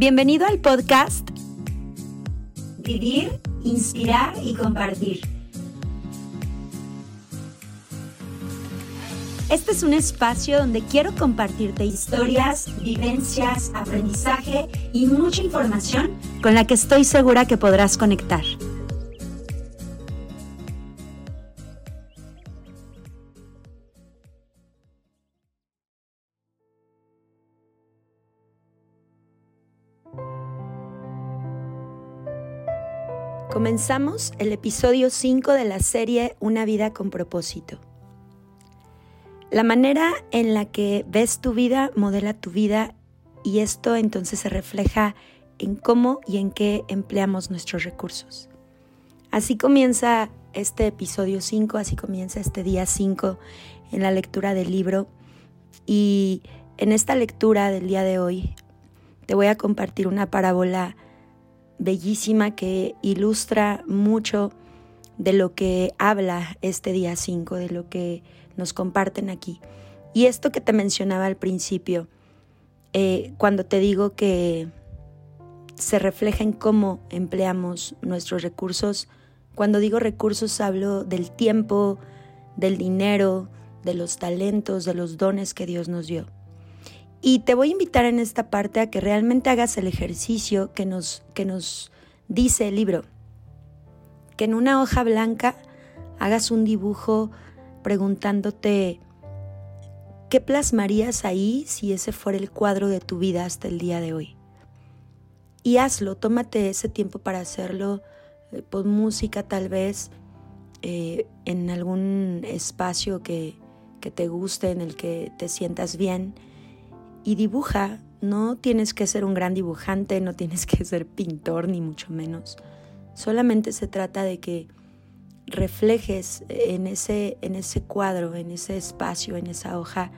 Bienvenido al podcast Vivir, Inspirar y Compartir. Este es un espacio donde quiero compartirte historias, vivencias, aprendizaje y mucha información con la que estoy segura que podrás conectar. Comenzamos el episodio 5 de la serie Una vida con propósito. La manera en la que ves tu vida modela tu vida y esto entonces se refleja en cómo y en qué empleamos nuestros recursos. Así comienza este episodio 5, así comienza este día 5 en la lectura del libro y en esta lectura del día de hoy te voy a compartir una parábola bellísima que ilustra mucho de lo que habla este día 5, de lo que nos comparten aquí. Y esto que te mencionaba al principio, eh, cuando te digo que se refleja en cómo empleamos nuestros recursos, cuando digo recursos hablo del tiempo, del dinero, de los talentos, de los dones que Dios nos dio. Y te voy a invitar en esta parte a que realmente hagas el ejercicio que nos, que nos dice el libro. Que en una hoja blanca hagas un dibujo preguntándote qué plasmarías ahí si ese fuera el cuadro de tu vida hasta el día de hoy. Y hazlo, tómate ese tiempo para hacerlo, eh, pon música tal vez eh, en algún espacio que, que te guste, en el que te sientas bien y dibuja. No tienes que ser un gran dibujante, no tienes que ser pintor, ni mucho menos. Solamente se trata de que reflejes en ese, en ese cuadro, en ese espacio, en esa hoja,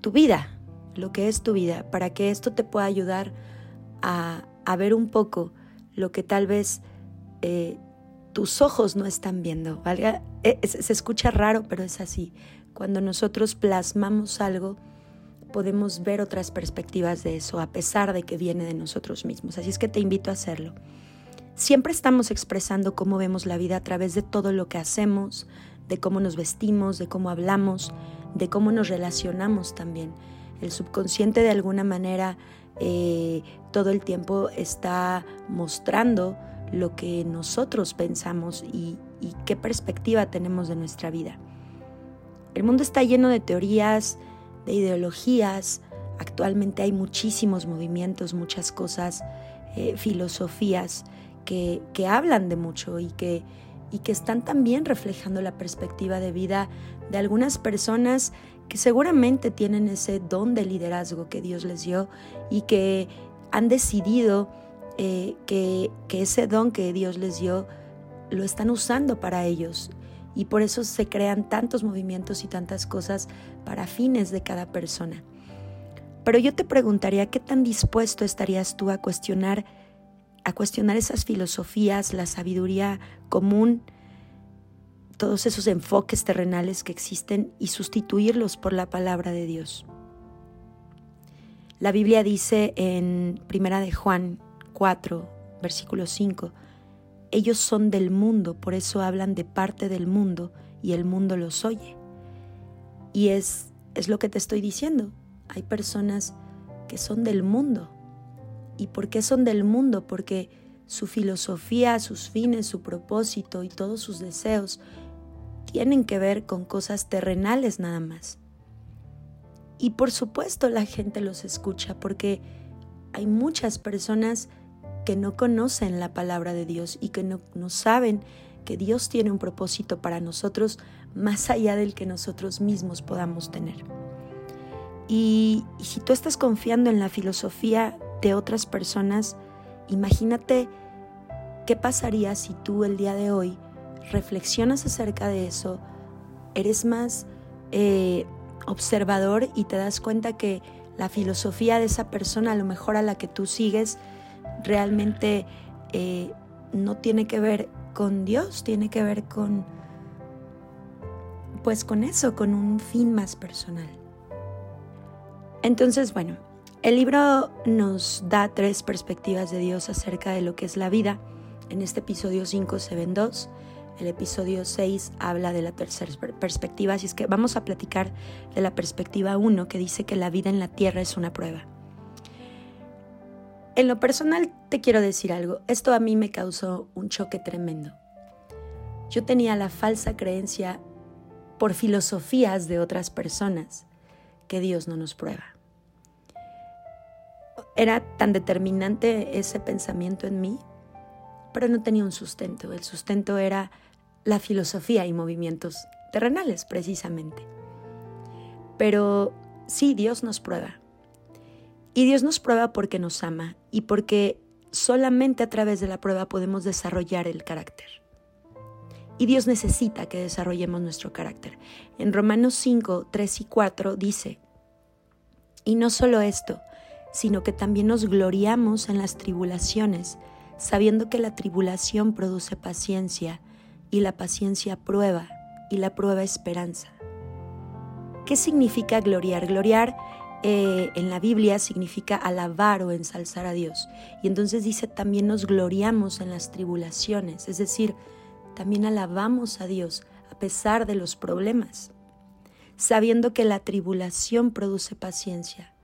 tu vida, lo que es tu vida, para que esto te pueda ayudar a, ver un poco lo que tal vez eh, tus ojos no están viendo. E, se escucha raro, pero es así. Cuando nosotros plasmamos algo, podemos ver otras perspectivas de eso, a pesar de que viene de nosotros mismos. Así es que te invito a hacerlo. Siempre estamos expresando cómo vemos la vida a través de todo lo que hacemos, de cómo nos vestimos, de cómo hablamos, de cómo nos relacionamos también. El subconsciente de alguna manera eh, todo el tiempo está mostrando lo que nosotros pensamos y qué perspectiva tenemos de nuestra vida. El mundo está lleno de teorías, de ideologías. Actualmente hay muchísimos movimientos, muchas cosas, eh, filosofías que, que, hablan de mucho y que, y que están también reflejando la perspectiva de vida de algunas personas que seguramente tienen ese don de liderazgo que Dios les dio y que han decidido eh, que, que ese don que Dios les dio lo están usando para ellos y por eso se crean tantos movimientos y tantas cosas para fines de cada persona. Pero yo te preguntaría qué tan dispuesto estarías tú a cuestionar a cuestionar esas filosofías, la sabiduría común, todos esos enfoques terrenales que existen y sustituirlos por la palabra de Dios. La Biblia dice en Primera de Juan 4, versículo 5, ellos son del mundo, por eso hablan de parte del mundo y el mundo los oye. Y es, es lo que te estoy diciendo. Hay personas que son del mundo. ¿Y por qué son del mundo? Porque su filosofía, sus fines, su propósito y todos sus deseos tienen que ver con cosas terrenales nada más. Y por supuesto la gente los escucha porque hay muchas personas que no conocen la palabra de Dios y que no, saben que Dios tiene un propósito para nosotros más allá del que nosotros mismos podamos tener. Y, si tú estás confiando en la filosofía de otras personas, imagínate qué pasaría si tú el día de hoy reflexionas acerca de eso, eres más eh, observador y te das cuenta que la filosofía de esa persona, a lo mejor a la que tú sigues, realmente eh, no tiene que ver con Dios, tiene que ver con, pues con eso, con un fin más personal. Entonces, bueno, El libro nos da tres perspectivas de Dios acerca de lo que es la vida. En este episodio 5 se ven dos. El episodio 6 habla de la tercera perspectiva, así es que vamos a platicar de la perspectiva 1 que dice que la vida en la tierra es una prueba. En lo personal te quiero decir algo, esto a mí me causó un choque tremendo. Yo tenía la falsa creencia por filosofías de otras personas que Dios no nos prueba. Era tan determinante ese pensamiento en mí, pero no tenía un sustento. El sustento era la filosofía y movimientos terrenales, precisamente. Pero sí, Dios nos prueba. Y Dios nos prueba porque nos ama y porque solamente a través de la prueba podemos desarrollar el carácter. Y Dios necesita que desarrollemos nuestro carácter. En Romanos 5, 3 y 4 dice, y no solo esto, sino que también nos gloriamos en las tribulaciones, sabiendo que la tribulación produce paciencia y la paciencia prueba y la prueba esperanza. ¿Qué significa gloriar? Gloriar eh, en la Biblia significa alabar o ensalzar a Dios. Y entonces dice, también nos gloriamos en las tribulaciones, es decir, también alabamos a Dios a pesar de los problemas, sabiendo que la tribulación produce paciencia.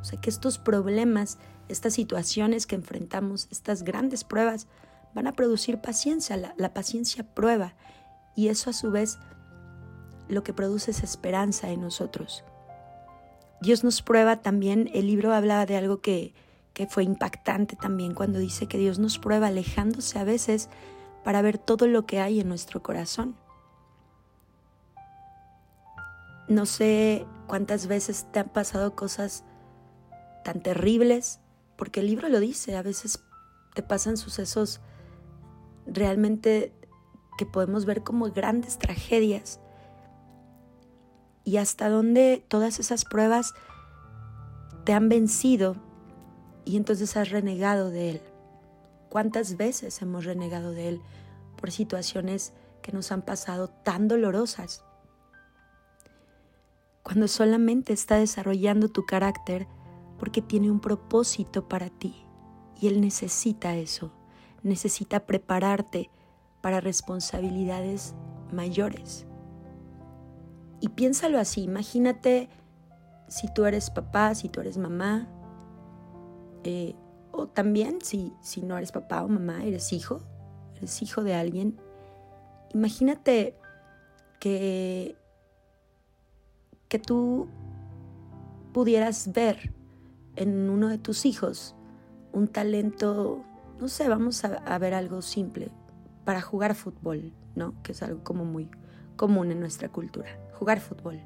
O sea, que estos problemas, estas situaciones que enfrentamos, estas grandes pruebas, van a producir paciencia, la, paciencia prueba y eso a su vez lo que produce es esperanza en nosotros. Dios nos prueba también, el libro hablaba de algo que, que fue impactante también cuando dice que Dios nos prueba alejándose a veces para ver todo lo que hay en nuestro corazón. No sé cuántas veces te han pasado cosas tan terribles, porque el libro lo dice, a veces te pasan sucesos realmente que podemos ver como grandes tragedias y hasta dónde todas esas pruebas te han vencido y entonces has renegado de Él. ¿Cuántas veces hemos renegado de Él por situaciones que nos han pasado tan dolorosas? Cuando solamente está desarrollando tu carácter porque tiene un propósito para ti y Él necesita eso necesita prepararte para responsabilidades mayores. Y piénsalo así, imagínate si tú eres papá, si tú eres mamá, eh, o también si, si no eres papá o mamá, eres hijo, eres hijo de alguien. Imagínate que, que tú pudieras ver en uno de tus hijos un talento no sé, vamos a, ver algo simple, para jugar fútbol, ¿no? Que es algo como muy común en nuestra cultura, jugar fútbol.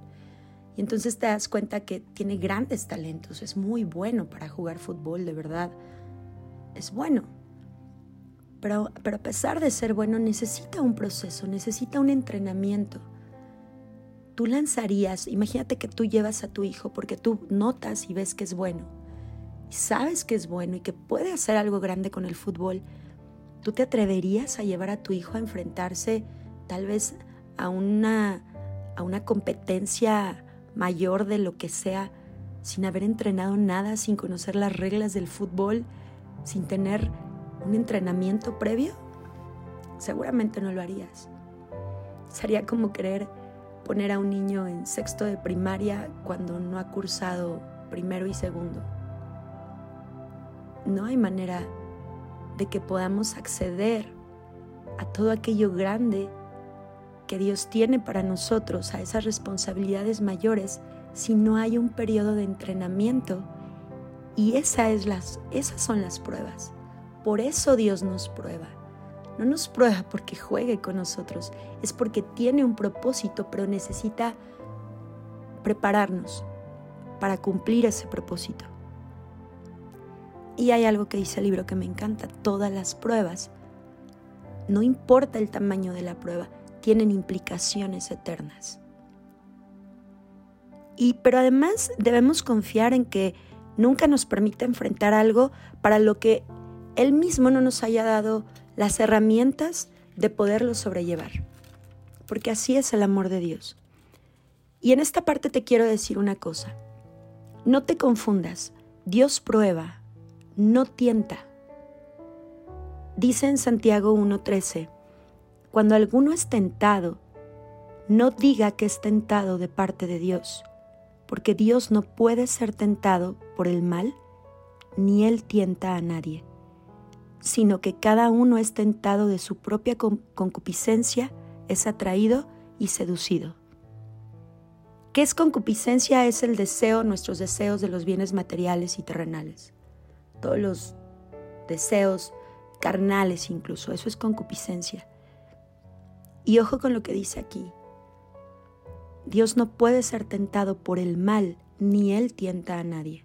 Y entonces te das cuenta que tiene grandes talentos, es muy bueno para jugar fútbol, de verdad, es bueno. Pero, pero a pesar de ser bueno, necesita un proceso, necesita un entrenamiento. Tú lanzarías, imagínate que tú llevas a tu hijo porque tú notas y ves que es bueno sabes que es bueno y que puede hacer algo grande con el fútbol, ¿tú te atreverías a llevar a tu hijo a enfrentarse tal vez a una, a una competencia mayor de lo que sea, sin haber entrenado nada, sin conocer las reglas del fútbol, sin tener un entrenamiento previo? Seguramente no lo harías. Sería como querer poner a un niño en sexto de primaria cuando no ha cursado primero y segundo no hay manera de que podamos acceder a todo aquello grande que Dios tiene para nosotros, a esas responsabilidades mayores, si no hay un periodo de entrenamiento. Y esa esas son las pruebas. Por eso Dios nos prueba. No nos prueba porque juegue con nosotros, es porque tiene un propósito, pero necesita prepararnos para cumplir ese propósito. Y hay algo que dice el libro que me encanta, todas las pruebas, no importa el tamaño de la prueba, tienen implicaciones eternas. Y pero además debemos confiar en que nunca nos permite enfrentar algo para lo que él mismo no nos haya dado las herramientas de poderlo sobrellevar. Porque así es el amor de Dios. Y en esta parte te quiero decir una cosa. No te confundas. Dios prueba, no tienta. Dice en Santiago 1.13, cuando alguno es tentado, no diga que es tentado de parte de Dios, porque Dios no puede ser tentado por el mal, ni Él tienta a nadie, sino que cada uno es tentado de su propia concupiscencia, es atraído y seducido. ¿Qué es concupiscencia? Es el deseo, nuestros deseos de los bienes materiales y terrenales. Todos los deseos carnales incluso, eso es concupiscencia. Y ojo con lo que dice aquí. Dios no puede ser tentado por el mal, ni Él tienta a nadie.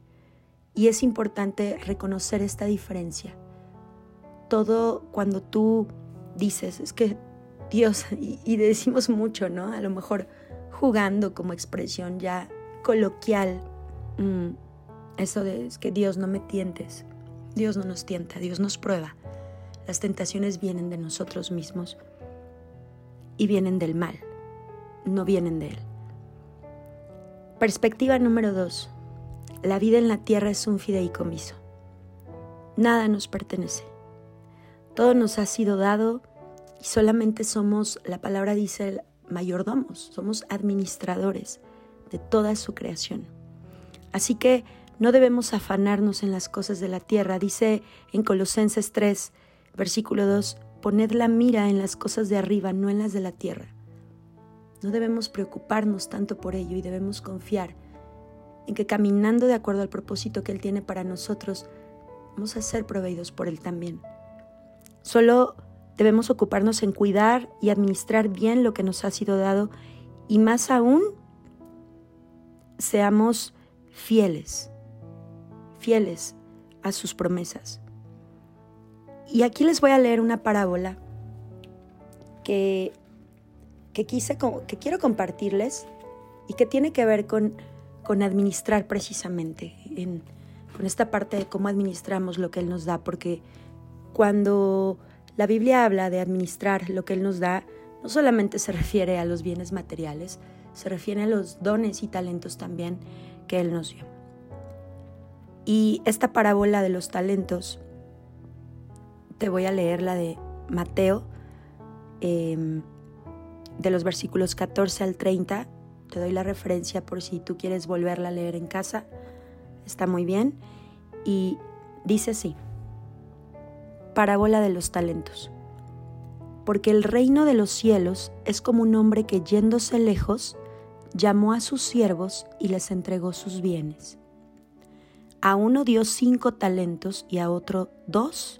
Y es importante reconocer esta diferencia. Todo cuando tú dices, es que Dios, y, decimos mucho, ¿no? A lo mejor jugando como expresión ya coloquial, mm, eso de es que Dios no me tientes, Dios no nos tienta, Dios nos prueba. Las tentaciones vienen de nosotros mismos y vienen del mal, no vienen de Él. Perspectiva número dos. La vida en la tierra es un fideicomiso. Nada nos pertenece. Todo nos ha sido dado y solamente somos, la palabra dice, mayordomos, somos administradores de toda su creación. Así que no debemos afanarnos en las cosas de la tierra. Dice en Colosenses 3, versículo 2, poned la mira en las cosas de arriba, no en las de la tierra. No debemos preocuparnos tanto por ello y debemos confiar en que caminando de acuerdo al propósito que Él tiene para nosotros, vamos a ser proveídos por Él también. Solo debemos ocuparnos en cuidar y administrar bien lo que nos ha sido dado y más aún, seamos fieles, fieles a sus promesas. Y aquí les voy a leer una parábola que que, quise, que quiero compartirles y que tiene que ver con, con administrar precisamente, con esta parte de cómo administramos lo que Él nos da, porque cuando la Biblia habla de administrar lo que Él nos da, no solamente se refiere a los bienes materiales, se refiere a los dones y talentos también que Él nos dio. Y esta parábola de los talentos, te voy a leer la de Mateo eh, de los versículos 14 al 30. Te doy la referencia por si tú quieres volverla a leer en casa. Está muy bien. Y dice así. Parábola de los talentos. Porque el reino de los cielos es como un hombre que yéndose lejos, llamó a sus siervos y les entregó sus bienes. A uno dio cinco talentos y a otro dos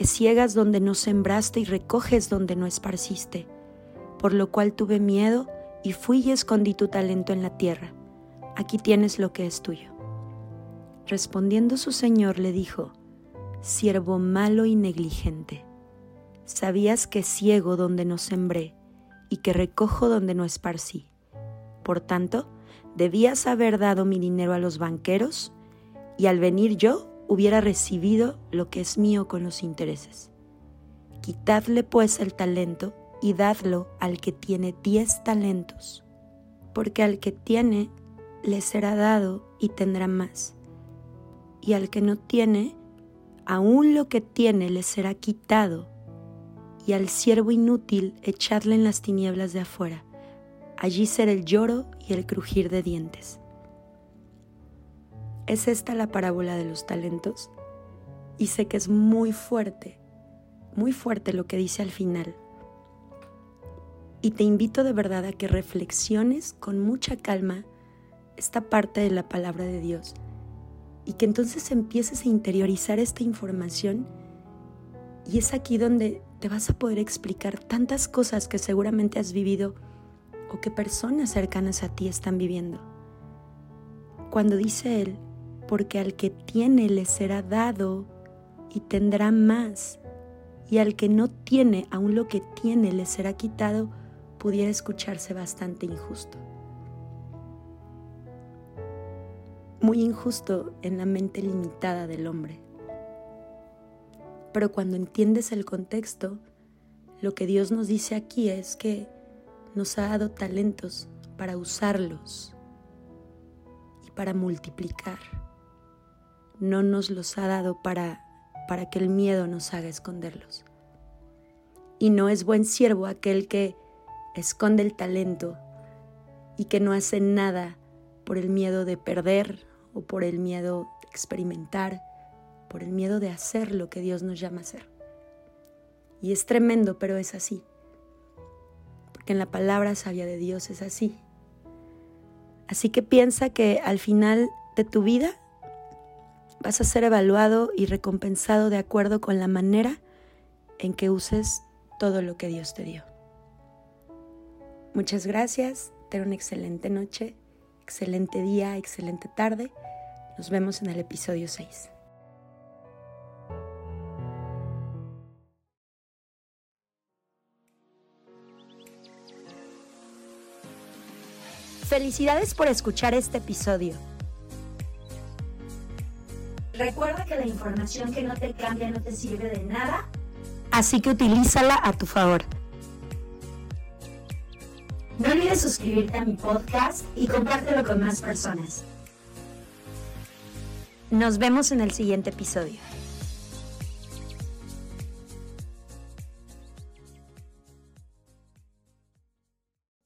que ciegas donde no sembraste y recoges donde no esparciste por lo cual tuve miedo y fui y escondí tu talento en la tierra. Aquí tienes lo que es tuyo. Respondiendo su señor le dijo, Siervo malo y negligente, sabías que ciego donde no sembré y que recojo donde no esparcí. Por tanto, debías haber dado mi dinero a los banqueros, y al venir yo hubiera recibido lo que es mío con los intereses. Quitadle pues el talento y dadlo al que tiene diez talentos, porque al que tiene le será dado y tendrá más, y al que no tiene, aún lo que tiene le será quitado, y al siervo inútil echadle en las tinieblas de afuera, allí será el lloro y el crujir de dientes. ¿Es esta la parábola de los talentos? Y sé que es muy fuerte, muy fuerte lo que dice al final. Y te invito de verdad a que reflexiones con mucha calma esta parte de la palabra de Dios y que entonces empieces a interiorizar esta información y es aquí donde te vas a poder explicar tantas cosas que seguramente has vivido o que personas cercanas a ti están viviendo. Cuando dice Él, porque al que tiene le será dado y tendrá más, y al que no tiene, aún lo que tiene le será quitado, pudiera escucharse bastante injusto. Muy injusto en la mente limitada del hombre. Pero cuando entiendes el contexto, lo que Dios nos dice aquí es que nos ha dado talentos para usarlos y para multiplicar. No nos los ha dado para, para que el miedo nos haga esconderlos. Y no es buen siervo aquel que esconde el talento y que no hace nada por el miedo de perder o por el miedo de experimentar, por el miedo de hacer lo que Dios nos llama a hacer. Y es tremendo, pero es así en la palabra sabia de Dios es así. Así que piensa que al final de tu vida vas a ser evaluado y recompensado de acuerdo con la manera en que uses todo lo que Dios te dio. Muchas gracias, ten una excelente noche, excelente día, excelente tarde. Nos vemos en el episodio 6. Felicidades por escuchar este episodio. Recuerda que la información que no te cambia no te sirve de nada. Así que utilízala a tu favor. No olvides suscribirte a mi podcast y compártelo con más personas. Nos vemos en el siguiente episodio.